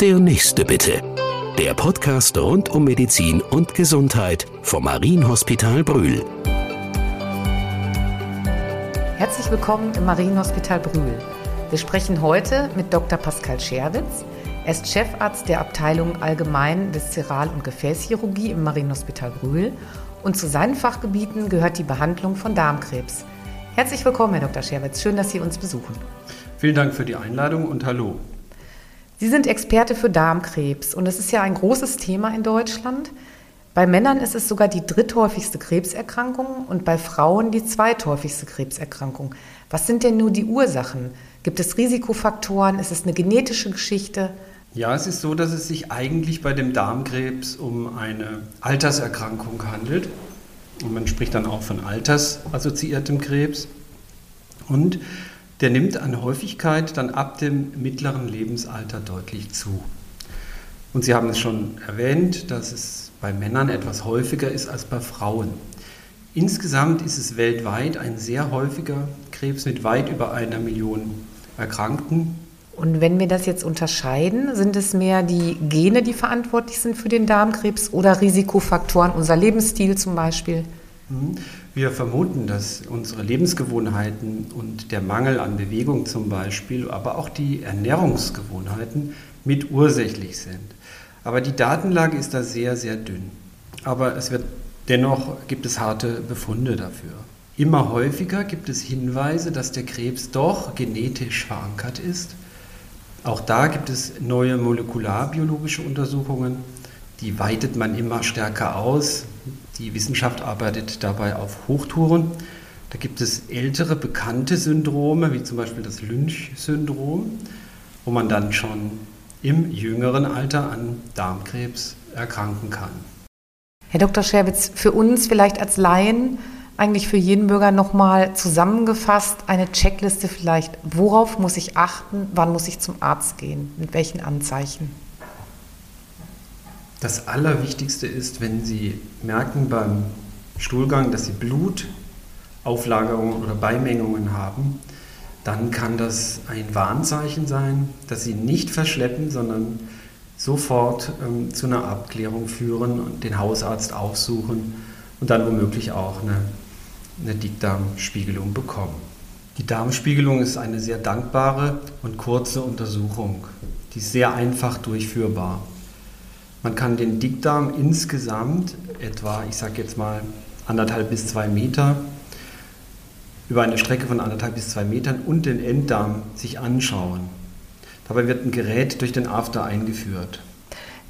Der nächste bitte. Der Podcast rund um Medizin und Gesundheit vom Marienhospital Brühl. Herzlich willkommen im Marienhospital Brühl. Wir sprechen heute mit Dr. Pascal Scherwitz. Er ist Chefarzt der Abteilung Allgemein Viszeral- und Gefäßchirurgie im Marienhospital Brühl und zu seinen Fachgebieten gehört die Behandlung von Darmkrebs. Herzlich willkommen, Herr Dr. Scherwitz. Schön, dass Sie uns besuchen. Vielen Dank für die Einladung und hallo. Sie sind Experte für Darmkrebs und es ist ja ein großes Thema in Deutschland. Bei Männern ist es sogar die dritthäufigste Krebserkrankung und bei Frauen die zweithäufigste Krebserkrankung. Was sind denn nur die Ursachen? Gibt es Risikofaktoren? Ist es eine genetische Geschichte? Ja, es ist so, dass es sich eigentlich bei dem Darmkrebs um eine Alterserkrankung handelt. Und man spricht dann auch von altersassoziiertem Krebs. Und der nimmt an Häufigkeit dann ab dem mittleren Lebensalter deutlich zu. Und Sie haben es schon erwähnt, dass es bei Männern etwas häufiger ist als bei Frauen. Insgesamt ist es weltweit ein sehr häufiger Krebs mit weit über einer Million Erkrankten. Und wenn wir das jetzt unterscheiden, sind es mehr die Gene, die verantwortlich sind für den Darmkrebs oder Risikofaktoren, unser Lebensstil zum Beispiel? Wir vermuten, dass unsere Lebensgewohnheiten und der Mangel an Bewegung zum Beispiel, aber auch die Ernährungsgewohnheiten mit ursächlich sind. Aber die Datenlage ist da sehr, sehr dünn. Aber es wird dennoch gibt es harte Befunde dafür. Immer häufiger gibt es Hinweise, dass der Krebs doch genetisch verankert ist. Auch da gibt es neue molekularbiologische Untersuchungen, die weitet man immer stärker aus. Die Wissenschaft arbeitet dabei auf Hochtouren. Da gibt es ältere bekannte Syndrome, wie zum Beispiel das Lynch-Syndrom, wo man dann schon im jüngeren Alter an Darmkrebs erkranken kann. Herr Dr. Scherwitz, für uns vielleicht als Laien, eigentlich für jeden Bürger nochmal zusammengefasst, eine Checkliste vielleicht, worauf muss ich achten, wann muss ich zum Arzt gehen, mit welchen Anzeichen? Das Allerwichtigste ist, wenn Sie merken beim Stuhlgang, dass Sie Blutauflagerungen oder Beimengungen haben, dann kann das ein Warnzeichen sein, dass Sie nicht verschleppen, sondern sofort ähm, zu einer Abklärung führen und den Hausarzt aufsuchen und dann womöglich auch eine, eine Dickdarmspiegelung bekommen. Die Darmspiegelung ist eine sehr dankbare und kurze Untersuchung. Die ist sehr einfach durchführbar. Man kann den Dickdarm insgesamt etwa, ich sage jetzt mal, anderthalb bis zwei Meter über eine Strecke von anderthalb bis zwei Metern und den Enddarm sich anschauen. Dabei wird ein Gerät durch den After eingeführt.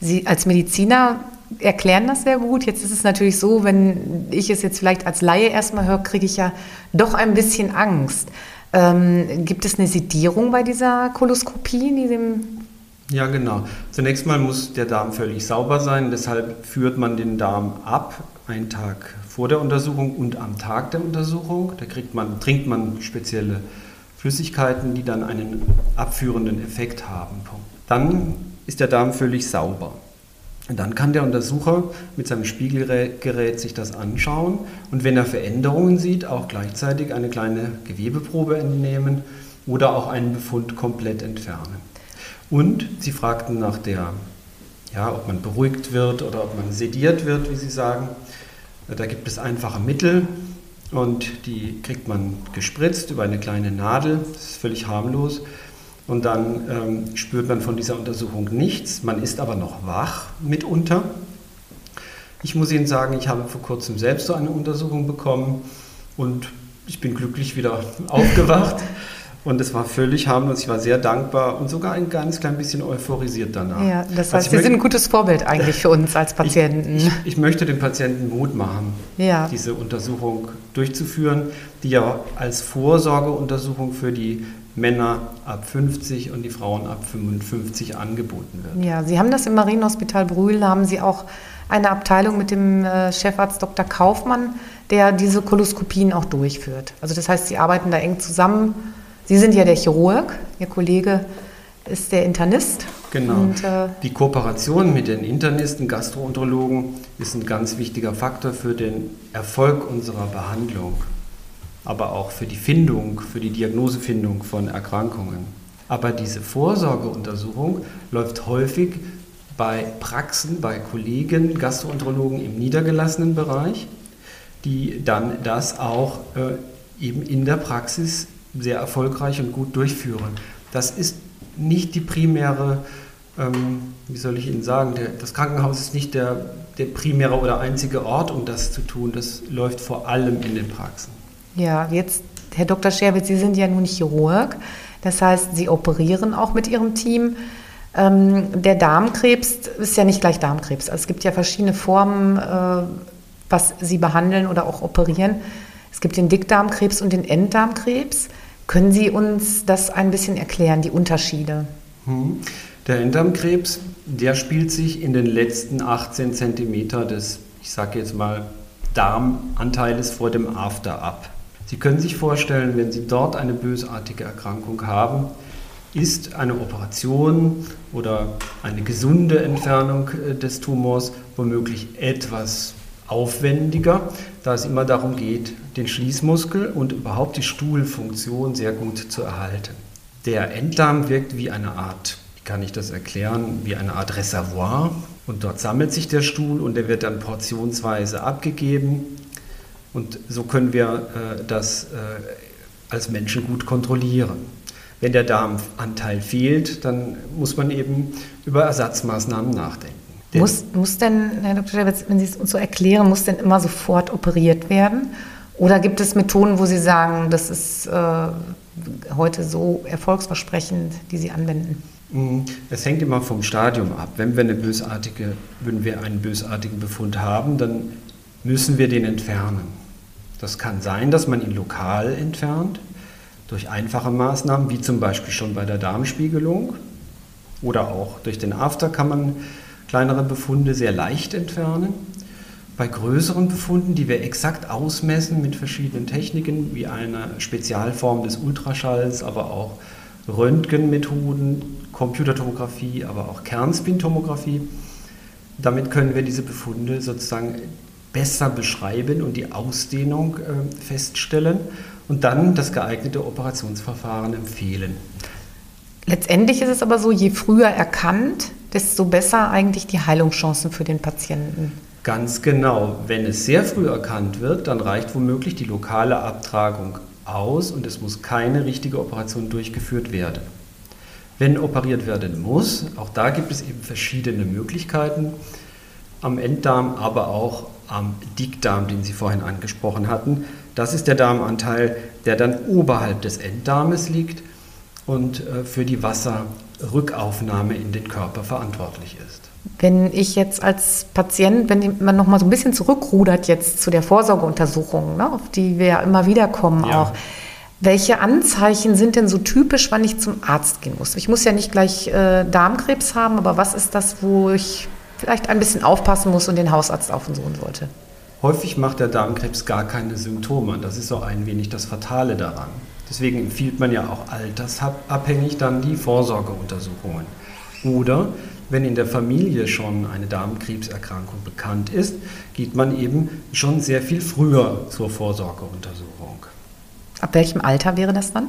Sie als Mediziner erklären das sehr gut. Jetzt ist es natürlich so, wenn ich es jetzt vielleicht als Laie erstmal höre, kriege ich ja doch ein bisschen Angst. Ähm, gibt es eine Sedierung bei dieser Koloskopie, in diesem ja, genau. Zunächst mal muss der Darm völlig sauber sein, deshalb führt man den Darm ab, einen Tag vor der Untersuchung und am Tag der Untersuchung. Da man, trinkt man spezielle Flüssigkeiten, die dann einen abführenden Effekt haben. Dann ist der Darm völlig sauber. Und dann kann der Untersucher mit seinem Spiegelgerät sich das anschauen und wenn er Veränderungen sieht, auch gleichzeitig eine kleine Gewebeprobe entnehmen oder auch einen Befund komplett entfernen. Und sie fragten nach der, ja, ob man beruhigt wird oder ob man sediert wird, wie sie sagen. Da gibt es einfache Mittel und die kriegt man gespritzt über eine kleine Nadel. Das ist völlig harmlos. Und dann ähm, spürt man von dieser Untersuchung nichts. Man ist aber noch wach mitunter. Ich muss Ihnen sagen, ich habe vor kurzem selbst so eine Untersuchung bekommen und ich bin glücklich wieder aufgewacht. Und es war völlig harmlos. Ich war sehr dankbar und sogar ein ganz klein bisschen euphorisiert danach. Ja, das heißt, also Sie sind ein gutes Vorbild eigentlich für uns als Patienten. Ich, ich, ich möchte den Patienten Mut machen, ja. diese Untersuchung durchzuführen, die ja als Vorsorgeuntersuchung für die Männer ab 50 und die Frauen ab 55 angeboten wird. Ja, Sie haben das im Marienhospital Brühl, haben Sie auch eine Abteilung mit dem äh, Chefarzt Dr. Kaufmann, der diese Koloskopien auch durchführt. Also das heißt, Sie arbeiten da eng zusammen Sie sind ja der Chirurg, Ihr Kollege ist der Internist. Genau. Und, äh, die Kooperation mit den Internisten, Gastroenterologen ist ein ganz wichtiger Faktor für den Erfolg unserer Behandlung, aber auch für die Findung, für die Diagnosefindung von Erkrankungen. Aber diese Vorsorgeuntersuchung läuft häufig bei Praxen, bei Kollegen, Gastroenterologen im niedergelassenen Bereich, die dann das auch äh, eben in der Praxis sehr erfolgreich und gut durchführen. Das ist nicht die primäre, ähm, wie soll ich Ihnen sagen, der, das Krankenhaus ist nicht der, der primäre oder einzige Ort, um das zu tun. Das läuft vor allem in den Praxen. Ja, jetzt, Herr Dr. Scherwitz, Sie sind ja nun Chirurg. Das heißt, Sie operieren auch mit Ihrem Team. Ähm, der Darmkrebs ist ja nicht gleich Darmkrebs. Also es gibt ja verschiedene Formen, äh, was Sie behandeln oder auch operieren. Es gibt den Dickdarmkrebs und den Enddarmkrebs. Können Sie uns das ein bisschen erklären, die Unterschiede? Hm. Der Enddarmkrebs, der spielt sich in den letzten 18 Zentimeter des, ich sage jetzt mal, Darmanteiles vor dem After ab. Sie können sich vorstellen, wenn Sie dort eine bösartige Erkrankung haben, ist eine Operation oder eine gesunde Entfernung äh, des Tumors womöglich etwas aufwendiger, da es immer darum geht, den Schließmuskel und überhaupt die Stuhlfunktion sehr gut zu erhalten. Der Enddarm wirkt wie eine Art, wie kann ich das erklären, wie eine Art Reservoir und dort sammelt sich der Stuhl und der wird dann portionsweise abgegeben und so können wir äh, das äh, als Menschen gut kontrollieren. Wenn der Darmanteil fehlt, dann muss man eben über Ersatzmaßnahmen nachdenken. Muss, muss denn, Herr Dr. Schewitz, wenn Sie es uns so erklären, muss denn immer sofort operiert werden? Oder gibt es Methoden, wo Sie sagen, das ist äh, heute so erfolgsversprechend, die Sie anwenden? Mhm. Es hängt immer vom Stadium ab. Wenn wir, eine bösartige, wenn wir einen bösartigen Befund haben, dann müssen wir den entfernen. Das kann sein, dass man ihn lokal entfernt, durch einfache Maßnahmen, wie zum Beispiel schon bei der Darmspiegelung. Oder auch durch den After kann man kleinere Befunde sehr leicht entfernen. Bei größeren Befunden, die wir exakt ausmessen mit verschiedenen Techniken, wie einer Spezialform des Ultraschalls, aber auch Röntgenmethoden, Computertomographie, aber auch Kernspintomographie, damit können wir diese Befunde sozusagen besser beschreiben und die Ausdehnung äh, feststellen und dann das geeignete Operationsverfahren empfehlen. Letztendlich ist es aber so, je früher erkannt, desto besser eigentlich die Heilungschancen für den Patienten. Ganz genau. Wenn es sehr früh erkannt wird, dann reicht womöglich die lokale Abtragung aus und es muss keine richtige Operation durchgeführt werden. Wenn operiert werden muss, auch da gibt es eben verschiedene Möglichkeiten am Enddarm, aber auch am Dickdarm, den Sie vorhin angesprochen hatten. Das ist der Darmanteil, der dann oberhalb des Enddarmes liegt und äh, für die Wasserrückaufnahme in den Körper verantwortlich ist. Wenn ich jetzt als Patient, wenn man noch mal so ein bisschen zurückrudert jetzt zu der Vorsorgeuntersuchung, ne, auf die wir ja immer wieder kommen ja. auch, welche Anzeichen sind denn so typisch, wann ich zum Arzt gehen muss? Ich muss ja nicht gleich äh, Darmkrebs haben, aber was ist das, wo ich vielleicht ein bisschen aufpassen muss und den Hausarzt aufsuchen sollte. Häufig macht der Darmkrebs gar keine Symptome. Das ist so ein wenig das Fatale daran. Deswegen empfiehlt man ja auch altersabhängig dann die Vorsorgeuntersuchungen. Oder wenn in der Familie schon eine Darmkrebserkrankung bekannt ist, geht man eben schon sehr viel früher zur Vorsorgeuntersuchung. Ab welchem Alter wäre das dann?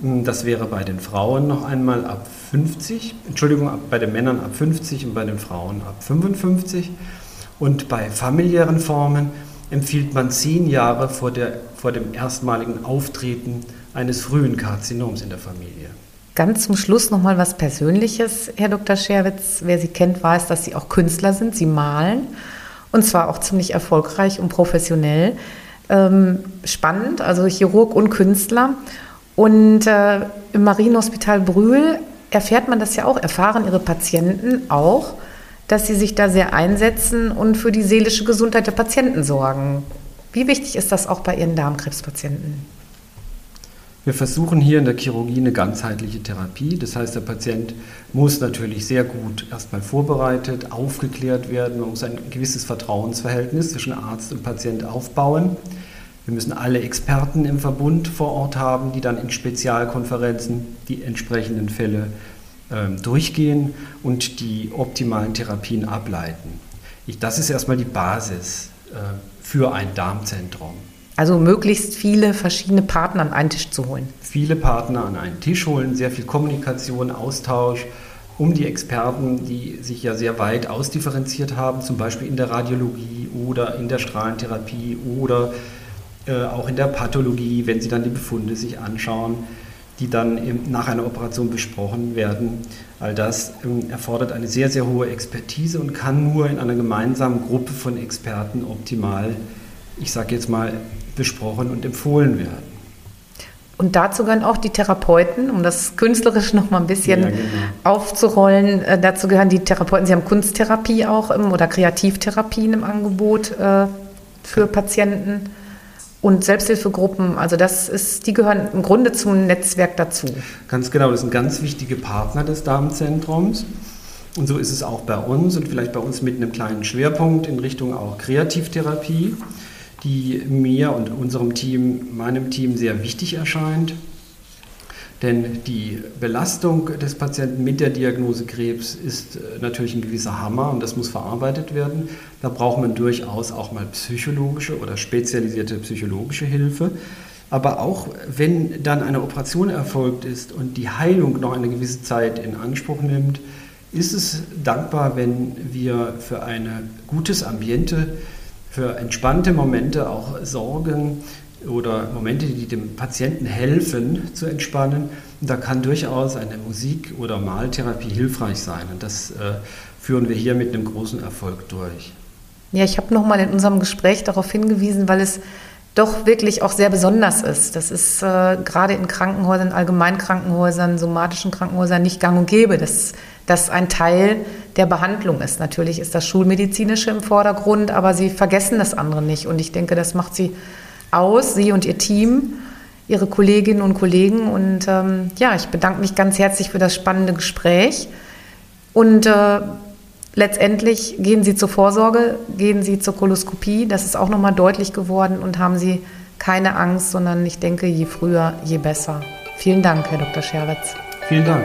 Hm, das wäre bei den Frauen noch einmal ab 50, Entschuldigung, bei den Männern ab 50 und bei den Frauen ab 55. Und bei familiären Formen empfiehlt man zehn Jahre vor, der, vor dem erstmaligen Auftreten eines frühen Karzinoms in der Familie. Ganz zum Schluss noch mal was Persönliches, Herr Dr. Scherwitz. Wer Sie kennt, weiß, dass Sie auch Künstler sind. Sie malen und zwar auch ziemlich erfolgreich und professionell. Ähm, spannend, also Chirurg und Künstler. Und äh, im Marienhospital Brühl erfährt man das ja auch, erfahren Ihre Patienten auch, dass sie sich da sehr einsetzen und für die seelische Gesundheit der Patienten sorgen. Wie wichtig ist das auch bei Ihren Darmkrebspatienten? Wir versuchen hier in der Chirurgie eine ganzheitliche Therapie. Das heißt, der Patient muss natürlich sehr gut erstmal vorbereitet, aufgeklärt werden. Man muss ein gewisses Vertrauensverhältnis zwischen Arzt und Patient aufbauen. Wir müssen alle Experten im Verbund vor Ort haben, die dann in Spezialkonferenzen die entsprechenden Fälle durchgehen und die optimalen Therapien ableiten. Ich, das ist erstmal die Basis äh, für ein Darmzentrum. Also möglichst viele verschiedene Partner an einen Tisch zu holen. Viele Partner an einen Tisch holen, sehr viel Kommunikation, Austausch um die Experten, die sich ja sehr weit ausdifferenziert haben, zum Beispiel in der Radiologie oder in der Strahlentherapie oder äh, auch in der Pathologie, wenn sie dann die Befunde sich anschauen, die dann nach einer Operation besprochen werden. All das ähm, erfordert eine sehr, sehr hohe Expertise und kann nur in einer gemeinsamen Gruppe von Experten optimal, ich sage jetzt mal, besprochen und empfohlen werden. Und dazu gehören auch die Therapeuten, um das künstlerisch noch mal ein bisschen ja, genau. aufzurollen. Äh, dazu gehören die Therapeuten, sie haben Kunsttherapie auch im, oder Kreativtherapien im Angebot äh, für Patienten und Selbsthilfegruppen. Also das ist, die gehören im Grunde zum Netzwerk dazu. Ganz genau, das sind ganz wichtige Partner des Darmzentrums. Und so ist es auch bei uns und vielleicht bei uns mit einem kleinen Schwerpunkt in Richtung auch Kreativtherapie die mir und unserem Team, meinem Team sehr wichtig erscheint. Denn die Belastung des Patienten mit der Diagnose Krebs ist äh, natürlich ein gewisser Hammer und das muss verarbeitet werden. Da braucht man durchaus auch mal psychologische oder spezialisierte psychologische Hilfe. Aber auch wenn dann eine Operation erfolgt ist und die Heilung noch eine gewisse Zeit in Anspruch nimmt, ist es dankbar, wenn wir für ein gutes Ambiente für entspannte Momente auch sorgen oder Momente, die dem Patienten helfen zu entspannen. Und da kann durchaus eine Musik- oder Maltherapie hilfreich sein. Und das äh, führen wir hier mit einem großen Erfolg durch. Ja, ich habe nochmal in unserem Gespräch darauf hingewiesen, weil es doch wirklich auch sehr besonders ist. Das ist äh, gerade in Krankenhäusern, Allgemeinkrankenhäusern, somatischen Krankenhäusern nicht gang und gäbe, dass das ein Teil der Behandlung ist. Natürlich ist das Schulmedizinische im Vordergrund, aber sie vergessen das andere nicht. Und ich denke, das macht sie aus, sie und ihr Team, ihre Kolleginnen und Kollegen. Und ähm, ja, ich bedanke mich ganz herzlich für das spannende Gespräch. Und äh, letztendlich gehen Sie zur Vorsorge, gehen Sie zur Koloskopie. Das ist auch nochmal deutlich geworden und haben Sie keine Angst, sondern ich denke, je früher, je besser. Vielen Dank, Herr Dr. Scherwitz. Vielen Dank.